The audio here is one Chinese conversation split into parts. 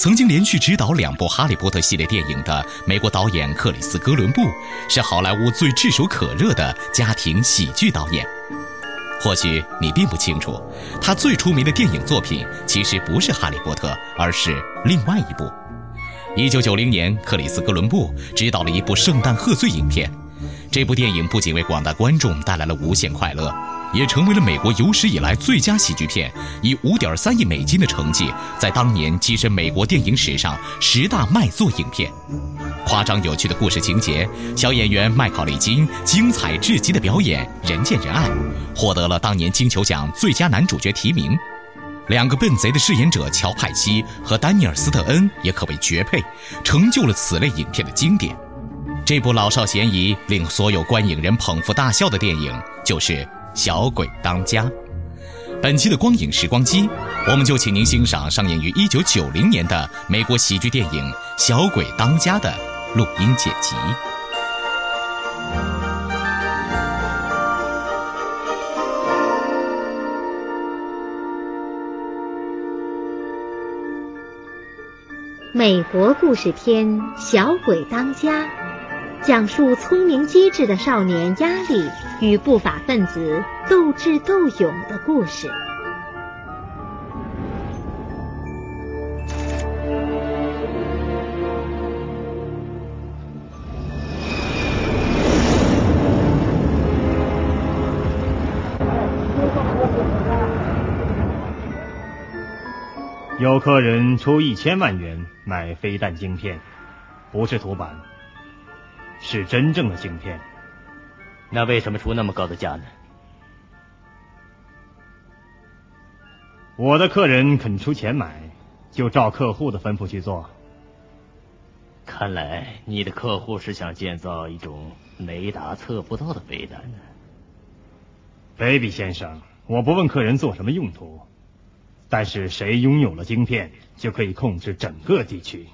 曾经连续执导两部《哈利波特》系列电影的美国导演克里斯·哥伦布，是好莱坞最炙手可热的家庭喜剧导演。或许你并不清楚，他最出名的电影作品其实不是《哈利波特》，而是另外一部。一九九零年，克里斯·哥伦布执导了一部圣诞贺岁影片。这部电影不仅为广大观众带来了无限快乐，也成为了美国有史以来最佳喜剧片，以五点三亿美金的成绩，在当年跻身美国电影史上十大卖座影片。夸张有趣的故事情节，小演员麦考利金精彩至极的表演，人见人爱，获得了当年金球奖最佳男主角提名。两个笨贼的饰演者乔派西和丹尼尔斯特恩也可谓绝配，成就了此类影片的经典。这部老少咸宜、令所有观影人捧腹大笑的电影，就是《小鬼当家》。本期的光影时光机，我们就请您欣赏上映于1990年的美国喜剧电影《小鬼当家》的录音剪辑。美国故事片《小鬼当家》。讲述聪明机智的少年压力与不法分子斗智斗勇的故事。有客人出一千万元买飞弹晶片，不是图版。是真正的晶片，那为什么出那么高的价呢？我的客人肯出钱买，就照客户的吩咐去做。看来你的客户是想建造一种雷达测不到的飞弹呢。Baby 先生，我不问客人做什么用途，但是谁拥有了晶片，就可以控制整个地区。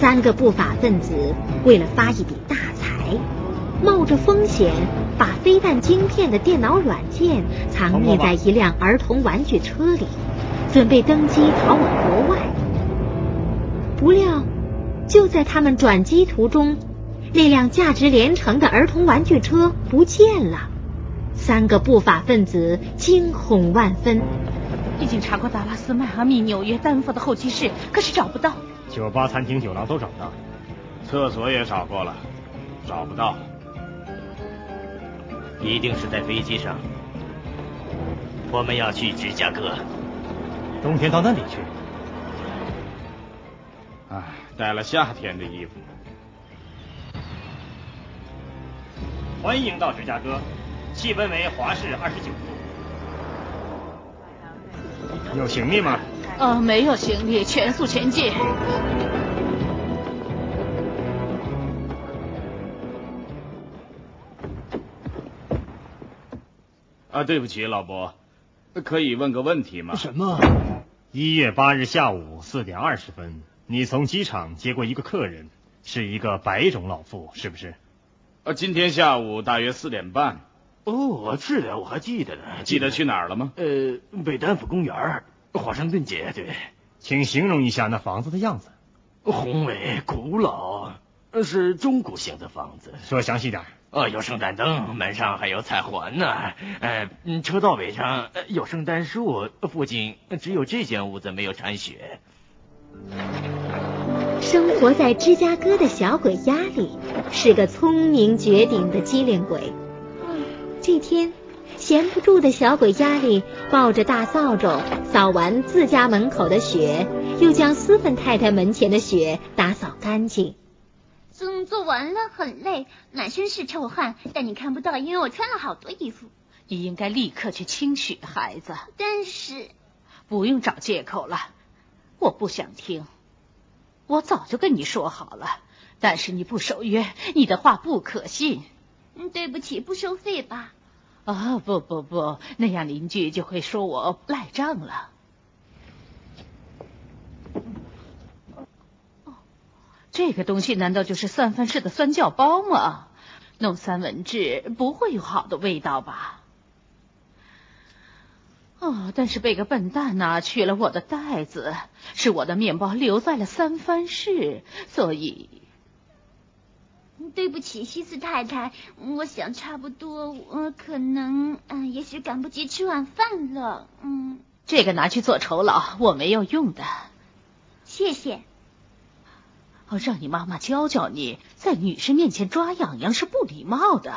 三个不法分子为了发一笔大财，冒着风险把飞弹晶片的电脑软件藏匿在一辆儿童玩具车里，准备登机逃往国外。不料，就在他们转机途中，那辆价值连城的儿童玩具车不见了。三个不法分子惊恐万分，已经查过达拉斯、迈阿密、纽约、丹佛的候机室，可是找不到。酒吧、餐厅、酒廊都找不到，厕所也找过了，找不到，一定是在飞机上。我们要去芝加哥，冬天到那里去。哎，带了夏天的衣服。欢迎到芝加哥，气温为华氏二十九度。有行李吗？呃，没有行李，全速前进。啊，对不起，老伯，可以问个问题吗？什么？一月八日下午四点二十分，你从机场接过一个客人，是一个白种老妇，是不是？呃，今天下午大约四点半。哦，是的，我还记得呢。记得去哪儿了吗？呃，北丹府公园。华盛顿街，对，请形容一下那房子的样子。宏伟、古老，是中古型的房子。说详细点。呃，有圣诞灯，门上还有彩环呢。呃，车道尾上有圣诞树，附近只有这间屋子没有铲雪。生活在芝加哥的小鬼鸭里是个聪明绝顶的机灵鬼。这天，闲不住的小鬼鸭里抱着大扫帚扫完自家门口的雪，又将斯芬太太门前的雪打扫干净。工作完了，很累，满身是臭汗，但你看不到，因为我穿了好多衣服。你应该立刻去清雪，孩子。但是，不用找借口了，我不想听。我早就跟你说好了，但是你不守约，你的话不可信。嗯，对不起，不收费吧？啊，不不不，那样邻居就会说我赖账了。哦这个东西难道就是三藩市的酸酵包吗？弄三文治不会有好的味道吧？哦，但是被个笨蛋拿去了我的袋子，是我的面包留在了三藩市，所以对不起，西斯太太，我想差不多，我可能，嗯，也许赶不及吃晚饭了，嗯。这个拿去做酬劳，我没有用的。谢谢。哦，让你妈妈教教你，在女士面前抓痒痒是不礼貌的。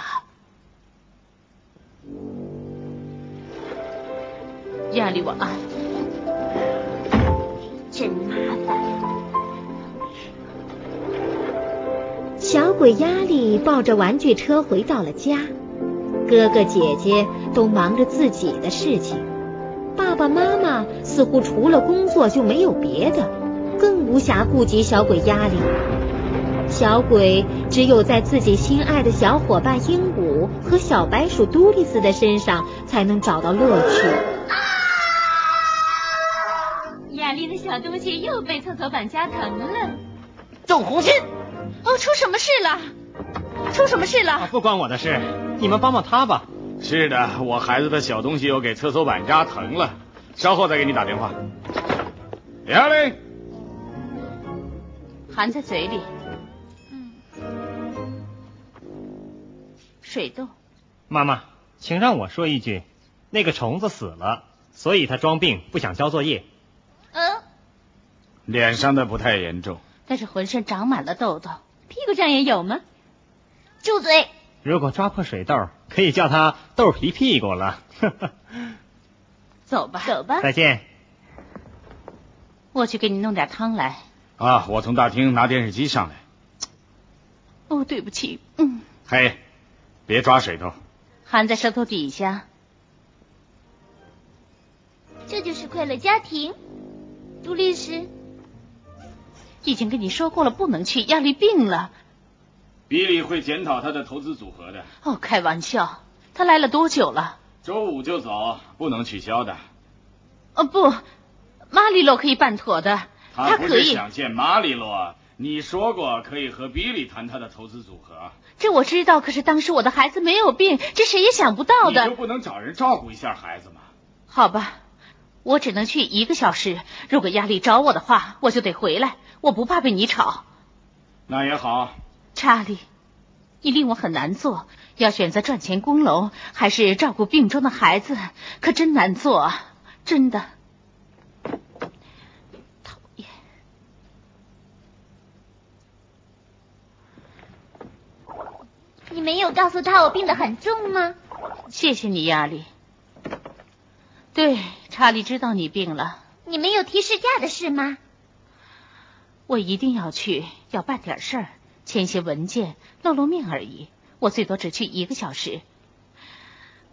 亚丽，晚安。真麻烦。小鬼亚力抱着玩具车回到了家，哥哥姐姐都忙着自己的事情，爸爸妈妈似乎除了工作就没有别的，更无暇顾及小鬼亚力。小鬼只有在自己心爱的小伙伴鹦鹉和小白鼠杜丽斯的身上才能找到乐趣。亚丽的小东西又被厕所板夹疼了。周红心，哦，出什么事了？出什么事了？不关我的事，你们帮帮他吧。是的，我孩子的小东西又给厕所板扎疼了，稍后再给你打电话。亚玲，含在嘴里。嗯水痘，妈妈，请让我说一句，那个虫子死了，所以他装病不想交作业。嗯，脸上的不太严重，但是浑身长满了痘痘，屁股上也有吗？住嘴！如果抓破水痘，可以叫他豆皮屁股了。走吧，走吧。再见。我去给你弄点汤来。啊，我从大厅拿电视机上来。哦，对不起，嗯。嘿。别抓水痘，含在舌头底下。这就是快乐家庭，杜律师。已经跟你说过了，不能去，亚力病了。比利会检讨他的投资组合的。哦，开玩笑，他来了多久了？周五就走，不能取消的。哦不，马里洛可以办妥的，他可以想见马里洛。你说过可以和比利谈他的投资组合，这我知道。可是当时我的孩子没有病，这谁也想不到的。你就不能找人照顾一下孩子吗？好吧，我只能去一个小时。如果亚丽找我的话，我就得回来。我不怕被你吵。那也好。查理，你令我很难做，要选择赚钱供楼还是照顾病中的孩子，可真难做啊！真的。讨厌你没有告诉他我病得很重吗？谢谢你，亚丽。对，查理知道你病了。你没有提试驾的事吗？我一定要去，要办点事儿，签些文件，露露面而已。我最多只去一个小时。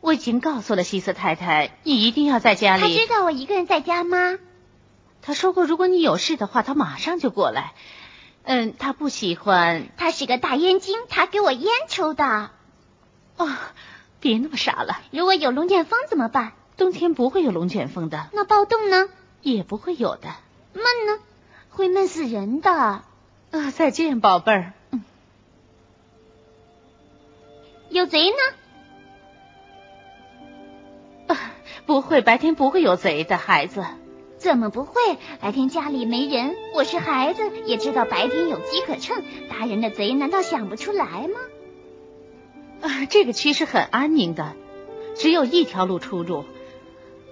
我已经告诉了西斯太太，你一定要在家里。他知道我一个人在家吗？他说过，如果你有事的话，他马上就过来。嗯，他不喜欢。他是个大烟精，他给我烟抽的。哦，别那么傻了。如果有龙卷风怎么办？冬天不会有龙卷风的。那暴动呢？也不会有的。闷呢？会闷死人的。啊，再见，宝贝儿。嗯。有贼呢？啊，不会，白天不会有贼的，孩子。怎么不会？白天家里没人，我是孩子，也知道白天有机可乘。大人的贼难道想不出来吗？啊，这个区是很安宁的，只有一条路出入。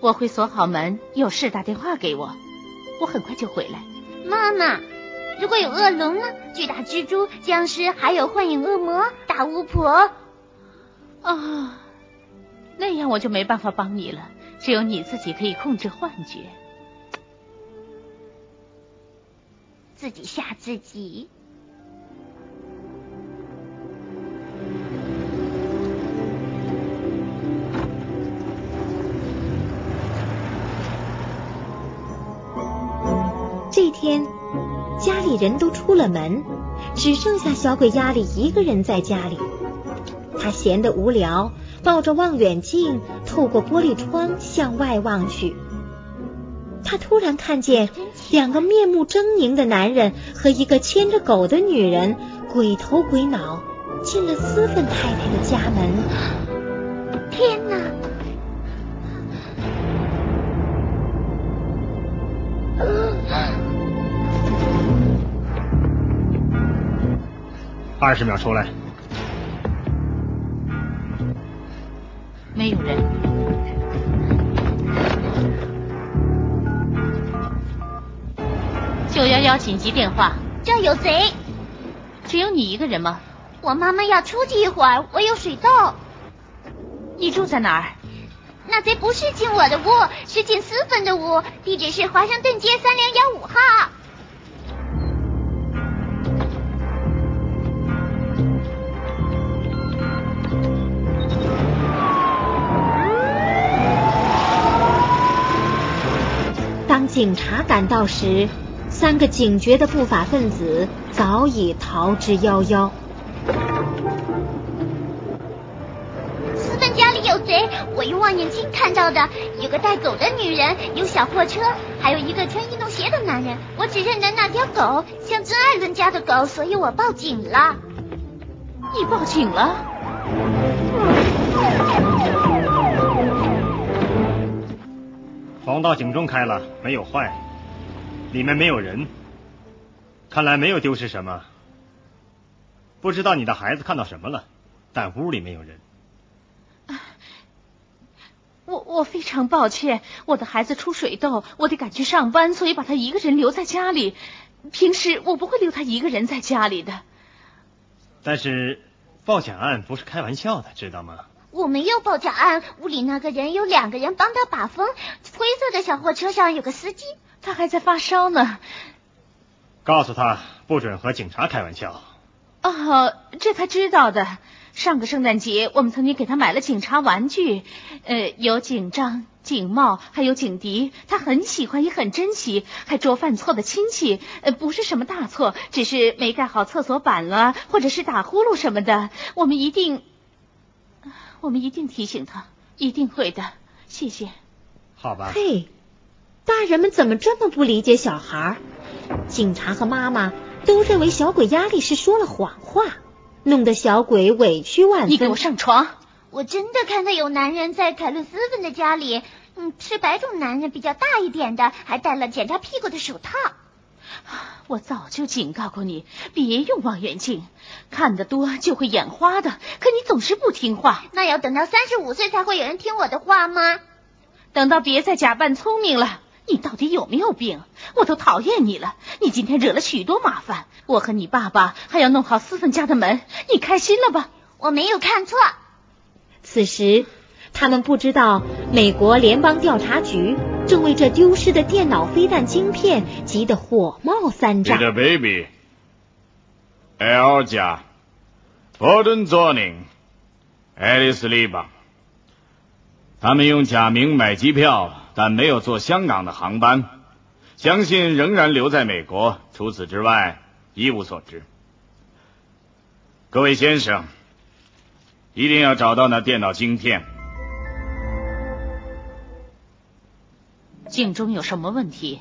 我会锁好门，有事打电话给我，我很快就回来。妈妈，如果有恶龙呢？巨大蜘蛛、僵尸，还有幻影恶魔、大巫婆。啊，那样我就没办法帮你了。只有你自己可以控制幻觉，自己吓自己。天，家里人都出了门，只剩下小鬼压力一个人在家里。他闲得无聊，抱着望远镜，透过玻璃窗向外望去。他突然看见两个面目狰狞的男人和一个牵着狗的女人，鬼头鬼脑进了斯芬太太的家门。天哪！二十秒出来，没有人。九幺幺紧急电话，这有贼！只有你一个人吗？我妈妈要出去一会儿，我有水痘。你住在哪儿？那贼不是进我的屋，是进私芬的屋，地址是华盛顿街三零幺五号。警察赶到时，三个警觉的不法分子早已逃之夭夭。私芬家里有贼，我用望远镜看到的。有个带狗的女人，有小货车，还有一个穿运动鞋的男人。我只认得那条狗，像真爱伦家的狗，所以我报警了。你报警了？防盗警钟开了，没有坏，里面没有人，看来没有丢失什么。不知道你的孩子看到什么了，但屋里没有人。我我非常抱歉，我的孩子出水痘，我得赶去上班，所以把他一个人留在家里。平时我不会留他一个人在家里的。但是报假案不是开玩笑的，知道吗？我没有报假案，屋里那个人有两个人帮他把风。灰色的小货车上有个司机，他还在发烧呢。告诉他不准和警察开玩笑。哦，这他知道的。上个圣诞节，我们曾经给他买了警察玩具，呃，有警章、警帽，还有警笛。他很喜欢，也很珍惜。还捉犯错的亲戚，呃，不是什么大错，只是没盖好厕所板了，或者是打呼噜什么的。我们一定。我们一定提醒他，一定会的。谢谢。好吧。嘿，大人们怎么这么不理解小孩？警察和妈妈都认为小鬼压力是说了谎话，弄得小鬼委屈万分。你给我上床！我真的看到有男人在凯伦斯芬的家里，嗯，是白种男人，比较大一点的，还戴了检查屁股的手套。我早就警告过你，别用望远镜，看得多就会眼花的。可你总是不听话。那要等到三十五岁才会有人听我的话吗？等到别再假扮聪明了。你到底有没有病？我都讨厌你了。你今天惹了许多麻烦，我和你爸爸还要弄好思芬家的门。你开心了吧？我没有看错。此时。他们不知道，美国联邦调查局正为这丢失的电脑飞弹晶片急得火冒三丈。你的 baby，L 家，Borden Zoning，Alice 利邦，他们用假名买机票，但没有坐香港的航班，相信仍然留在美国。除此之外，一无所知。各位先生，一定要找到那电脑晶片。镜中有什么问题？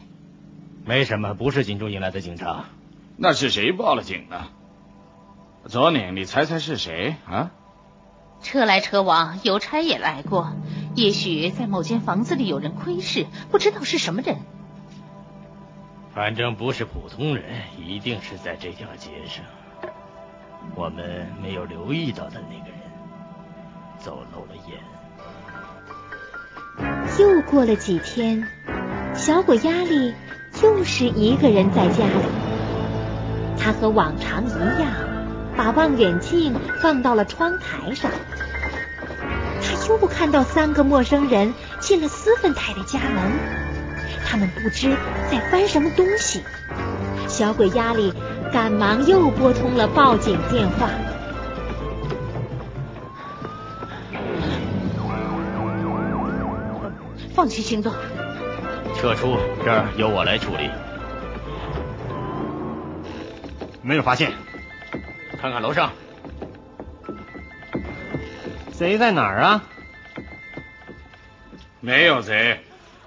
没什么，不是警中引来的警察。那是谁报了警呢？左宁，你猜猜是谁啊？车来车往，邮差也来过。也许在某间房子里有人窥视，不知道是什么人。反正不是普通人，一定是在这条街上。我们没有留意到的那个人，走漏了眼。又过了几天，小鬼压力又是一个人在家里。他和往常一样，把望远镜放到了窗台上。他又看到三个陌生人进了斯芬太太家门，他们不知在翻什么东西。小鬼压力赶忙又拨通了报警电话。放弃行动，撤出，这儿由我来处理。没有发现，看看楼上，贼在哪儿啊？没有贼，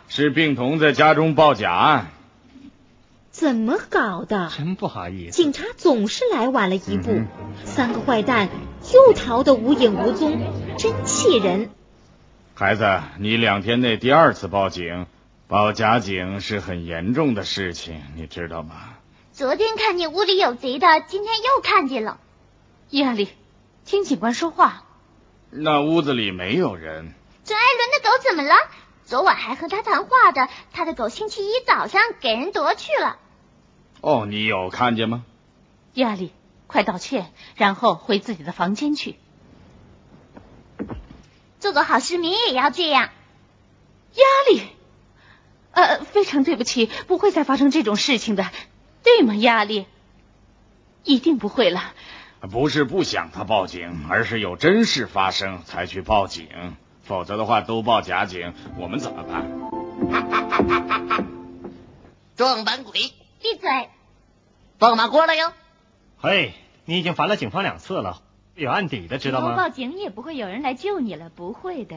是病童在家中报假案。怎么搞的？真不好意思，警察总是来晚了一步，三个坏蛋又逃得无影无踪，真气人。孩子，你两天内第二次报警，报假警是很严重的事情，你知道吗？昨天看见屋里有贼的，今天又看见了。亚丽，听警官说话。那屋子里没有人。这艾伦的狗怎么了？昨晚还和他谈话的，他的狗星期一早上给人夺去了。哦，你有看见吗？亚丽，快道歉，然后回自己的房间去。做个好市民也要这样。压力，呃，非常对不起，不会再发生这种事情的。对吗，压力？一定不会了。不是不想他报警，而是有真事发生才去报警。否则的话，都报假警，我们怎么办？撞板鬼，闭嘴！放马过来哟！嘿，你已经烦了警方两次了，有案底的，知道吗？报警也不会有人来救你了，不会的。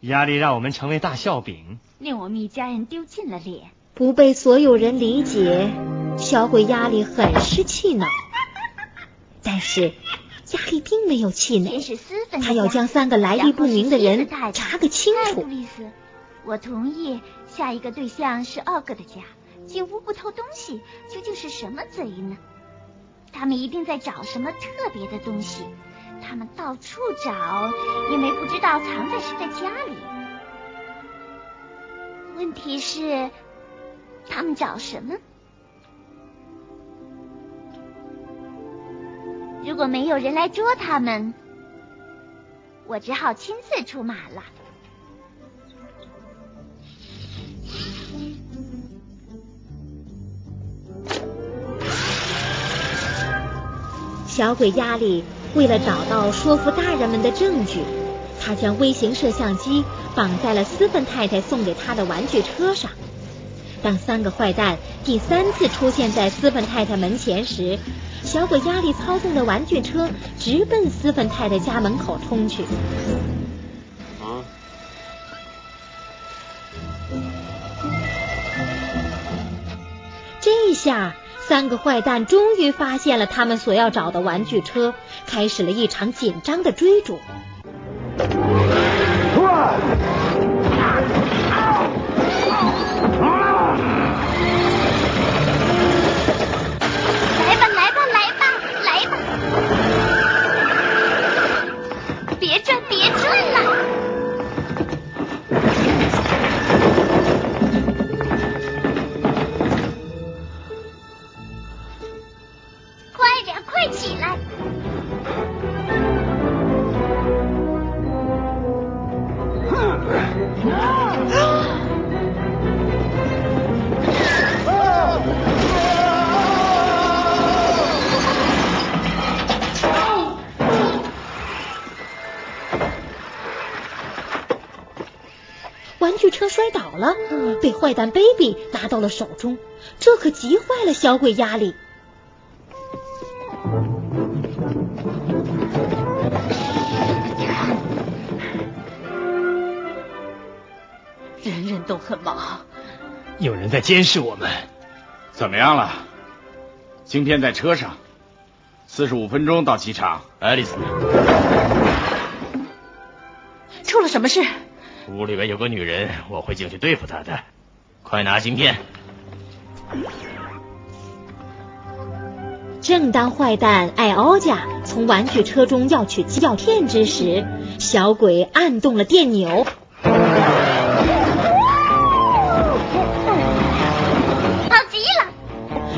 压力让我们成为大笑柄，令我们一家人丢尽了脸，不被所有人理解。小鬼压力很是气恼，但是压力并没有气馁，他要将三个来历不明的人查个清楚。路易斯，我同意，下一个对象是奥哥的家。进屋不偷东西，究竟是什么贼呢？他们一定在找什么特别的东西。他们到处找，因为不知道藏在谁的家里。问题是，他们找什么？如果没有人来捉他们，我只好亲自出马了。小鬼压力为了找到说服大人们的证据，他将微型摄像机绑在了斯芬太太送给他的玩具车上。当三个坏蛋第三次出现在斯芬太太门前时，小鬼压力操纵的玩具车直奔斯芬太太家门口冲去。啊！这下，三个坏蛋终于发现了他们所要找的玩具车，开始了一场紧张的追逐。车摔倒了，被坏蛋 baby 拿到了手中，这可急坏了小鬼压力。人人都很忙，有人在监视我们。怎么样了？晶片在车上，四十五分钟到机场。爱丽丝，出了什么事？屋里面有个女人，我会进去对付她的。快拿芯片！正当坏蛋艾奥加从玩具车中要取药片之时，小鬼按动了电钮。好极了！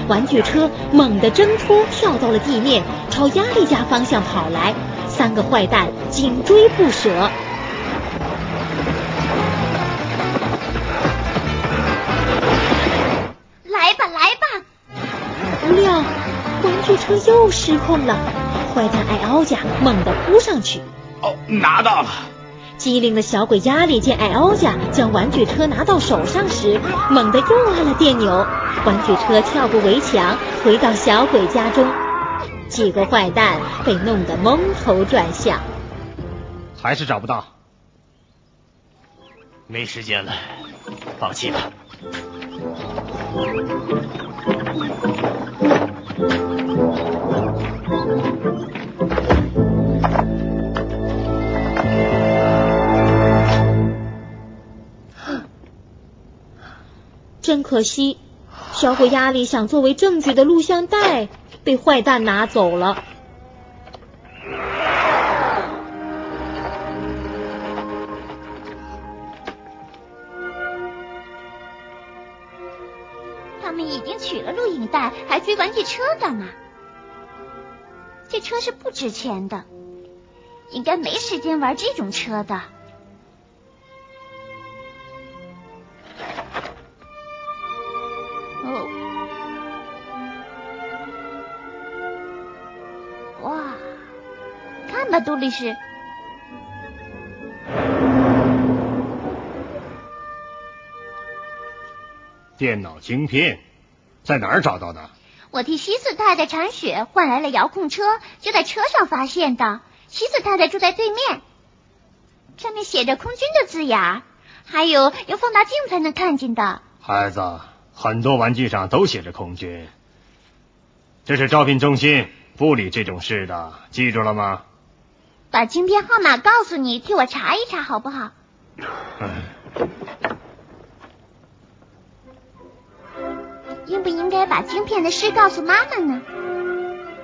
玩具车猛地挣脱，跳到了地面，朝压力家方向跑来。三个坏蛋紧追不舍。车又失控了，坏蛋艾奥加猛地扑上去。哦，拿到了！机灵的小鬼亚里见艾奥加将玩具车拿到手上时，猛地又按了电钮，玩具车跳过围墙，回到小鬼家中。几个坏蛋被弄得蒙头转向，还是找不到。没时间了，放弃吧。可惜，小鬼压力想作为证据的录像带。被坏蛋拿走了。他们已经取了录影带，还追玩具车干嘛？这车是不值钱的，应该没时间玩这种车的。杜律师，电脑晶片在哪儿找到的？我替西斯太太铲雪，换来了遥控车，就在车上发现的。西斯太太住在对面，上面写着“空军”的字眼，还有用放大镜才能看见的。孩子，很多玩具上都写着“空军”，这是招聘中心，不理这种事的，记住了吗？把晶片号码告诉你，替我查一查好不好？应不应该把晶片的事告诉妈妈呢？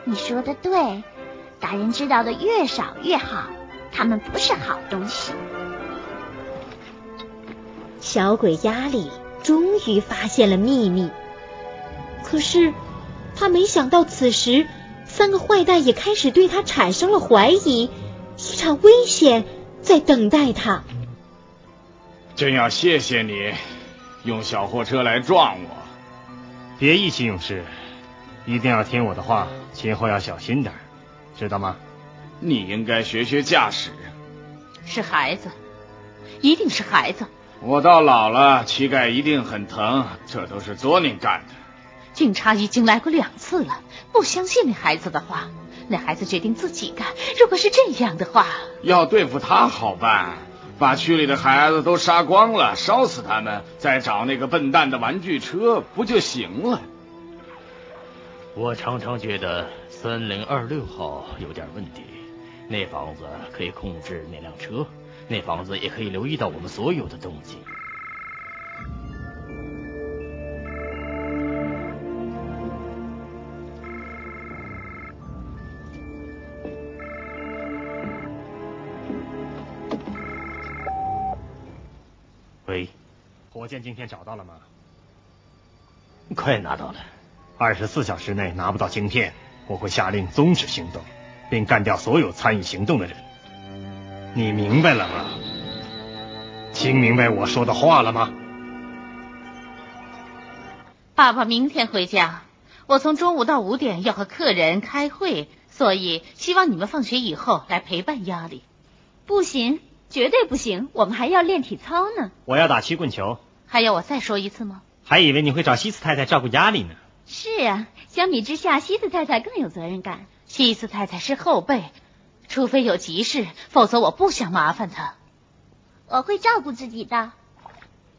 你说的对，大人知道的越少越好，他们不是好东西。小鬼压力终于发现了秘密，可是他没想到，此时三个坏蛋也开始对他产生了怀疑。一场危险在等待他。真要谢谢你，用小货车来撞我。别意气用事，一定要听我的话，今后要小心点，知道吗？你应该学学驾驶。是孩子，一定是孩子。我到老了，膝盖一定很疼，这都是佐宁干的。警察已经来过两次了，不相信那孩子的话。那孩子决定自己干。如果是这样的话，要对付他好办，把区里的孩子都杀光了，烧死他们，再找那个笨蛋的玩具车不就行了？我常常觉得三零二六号有点问题。那房子可以控制那辆车，那房子也可以留意到我们所有的动静。火箭今天找到了吗？快拿到了。二十四小时内拿不到晶片，我会下令终止行动，并干掉所有参与行动的人。你明白了吗？听明白我说的话了吗？爸爸明天回家，我从中午到五点要和客人开会，所以希望你们放学以后来陪伴压力。不行，绝对不行，我们还要练体操呢。我要打曲棍球。还要我再说一次吗？还以为你会找西斯太太照顾家里呢。是啊，相比之下，西斯太太更有责任感。西斯太太是后辈，除非有急事，否则我不想麻烦她。我会照顾自己的。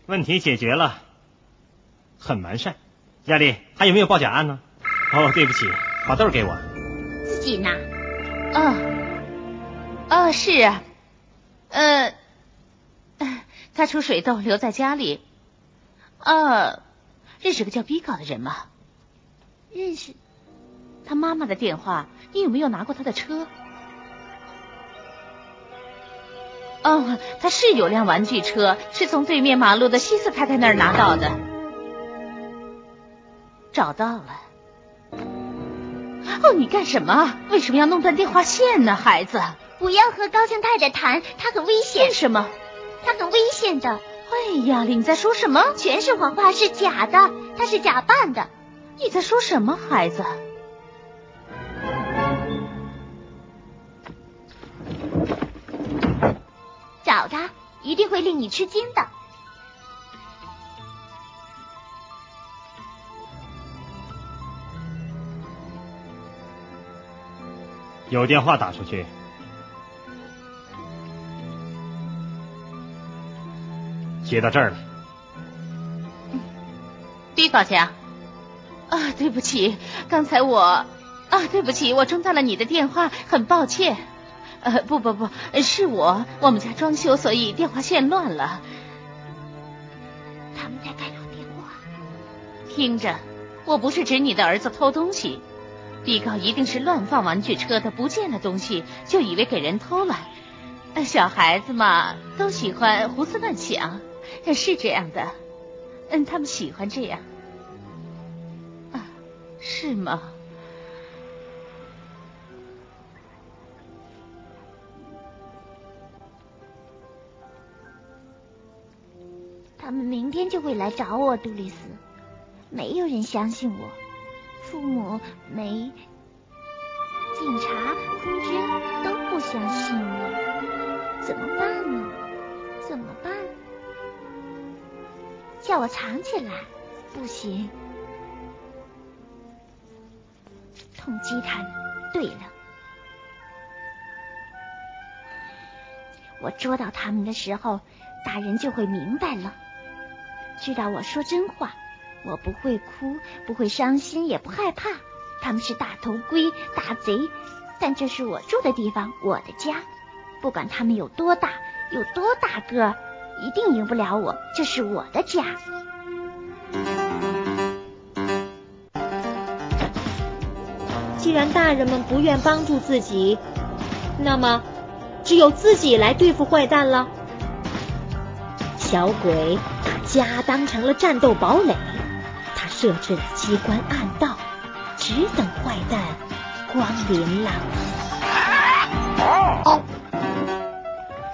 问题解决了，很完善。亚丽，还有没有报假案呢？哦，对不起，把豆给我。自己拿。哦，哦，是啊，呃，他出水痘，留在家里。呃，认识个叫比高的人吗？认识。他妈妈的电话，你有没有拿过他的车？哦，他是有辆玩具车，是从对面马路的西斯太太那儿拿到的。找到了，哦，你干什么？为什么要弄断电话线呢，孩子？不要和高兴太太谈，她很危险。为什么？她很危险的。哎呀，你在说什么？全是谎话，是假的，他是假扮的。你在说什么，孩子？找他，一定会令你吃惊的。有电话打出去，接到这儿了。毕高强，啊，对不起，刚才我啊，对不起，我中断了你的电话，很抱歉。呃，不不不，是我，我们家装修，所以电话线乱了。他们在干扰电话。听着，我不是指你的儿子偷东西。毕高一定是乱放玩具车的，不见了东西就以为给人偷了。小孩子嘛，都喜欢胡思乱想，是这样的。嗯，他们喜欢这样。啊，是吗？他们明天就会来找我，杜丽斯。没有人相信我。父母没，警察、空军都不相信我，怎么办呢？怎么办？叫我藏起来，不行。痛击他们。对了，我捉到他们的时候，大人就会明白了，知道我说真话。我不会哭，不会伤心，也不害怕。他们是大头龟、大贼，但这是我住的地方，我的家。不管他们有多大，有多大个，一定赢不了我。这是我的家。既然大人们不愿帮助自己，那么只有自己来对付坏蛋了。小鬼把家当成了战斗堡垒。他设置了机关暗道，只等坏蛋光临了。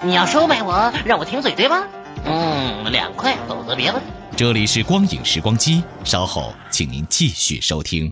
你要收买我，让我停嘴对吧？嗯，两块，否则别问。这里是光影时光机，稍后请您继续收听。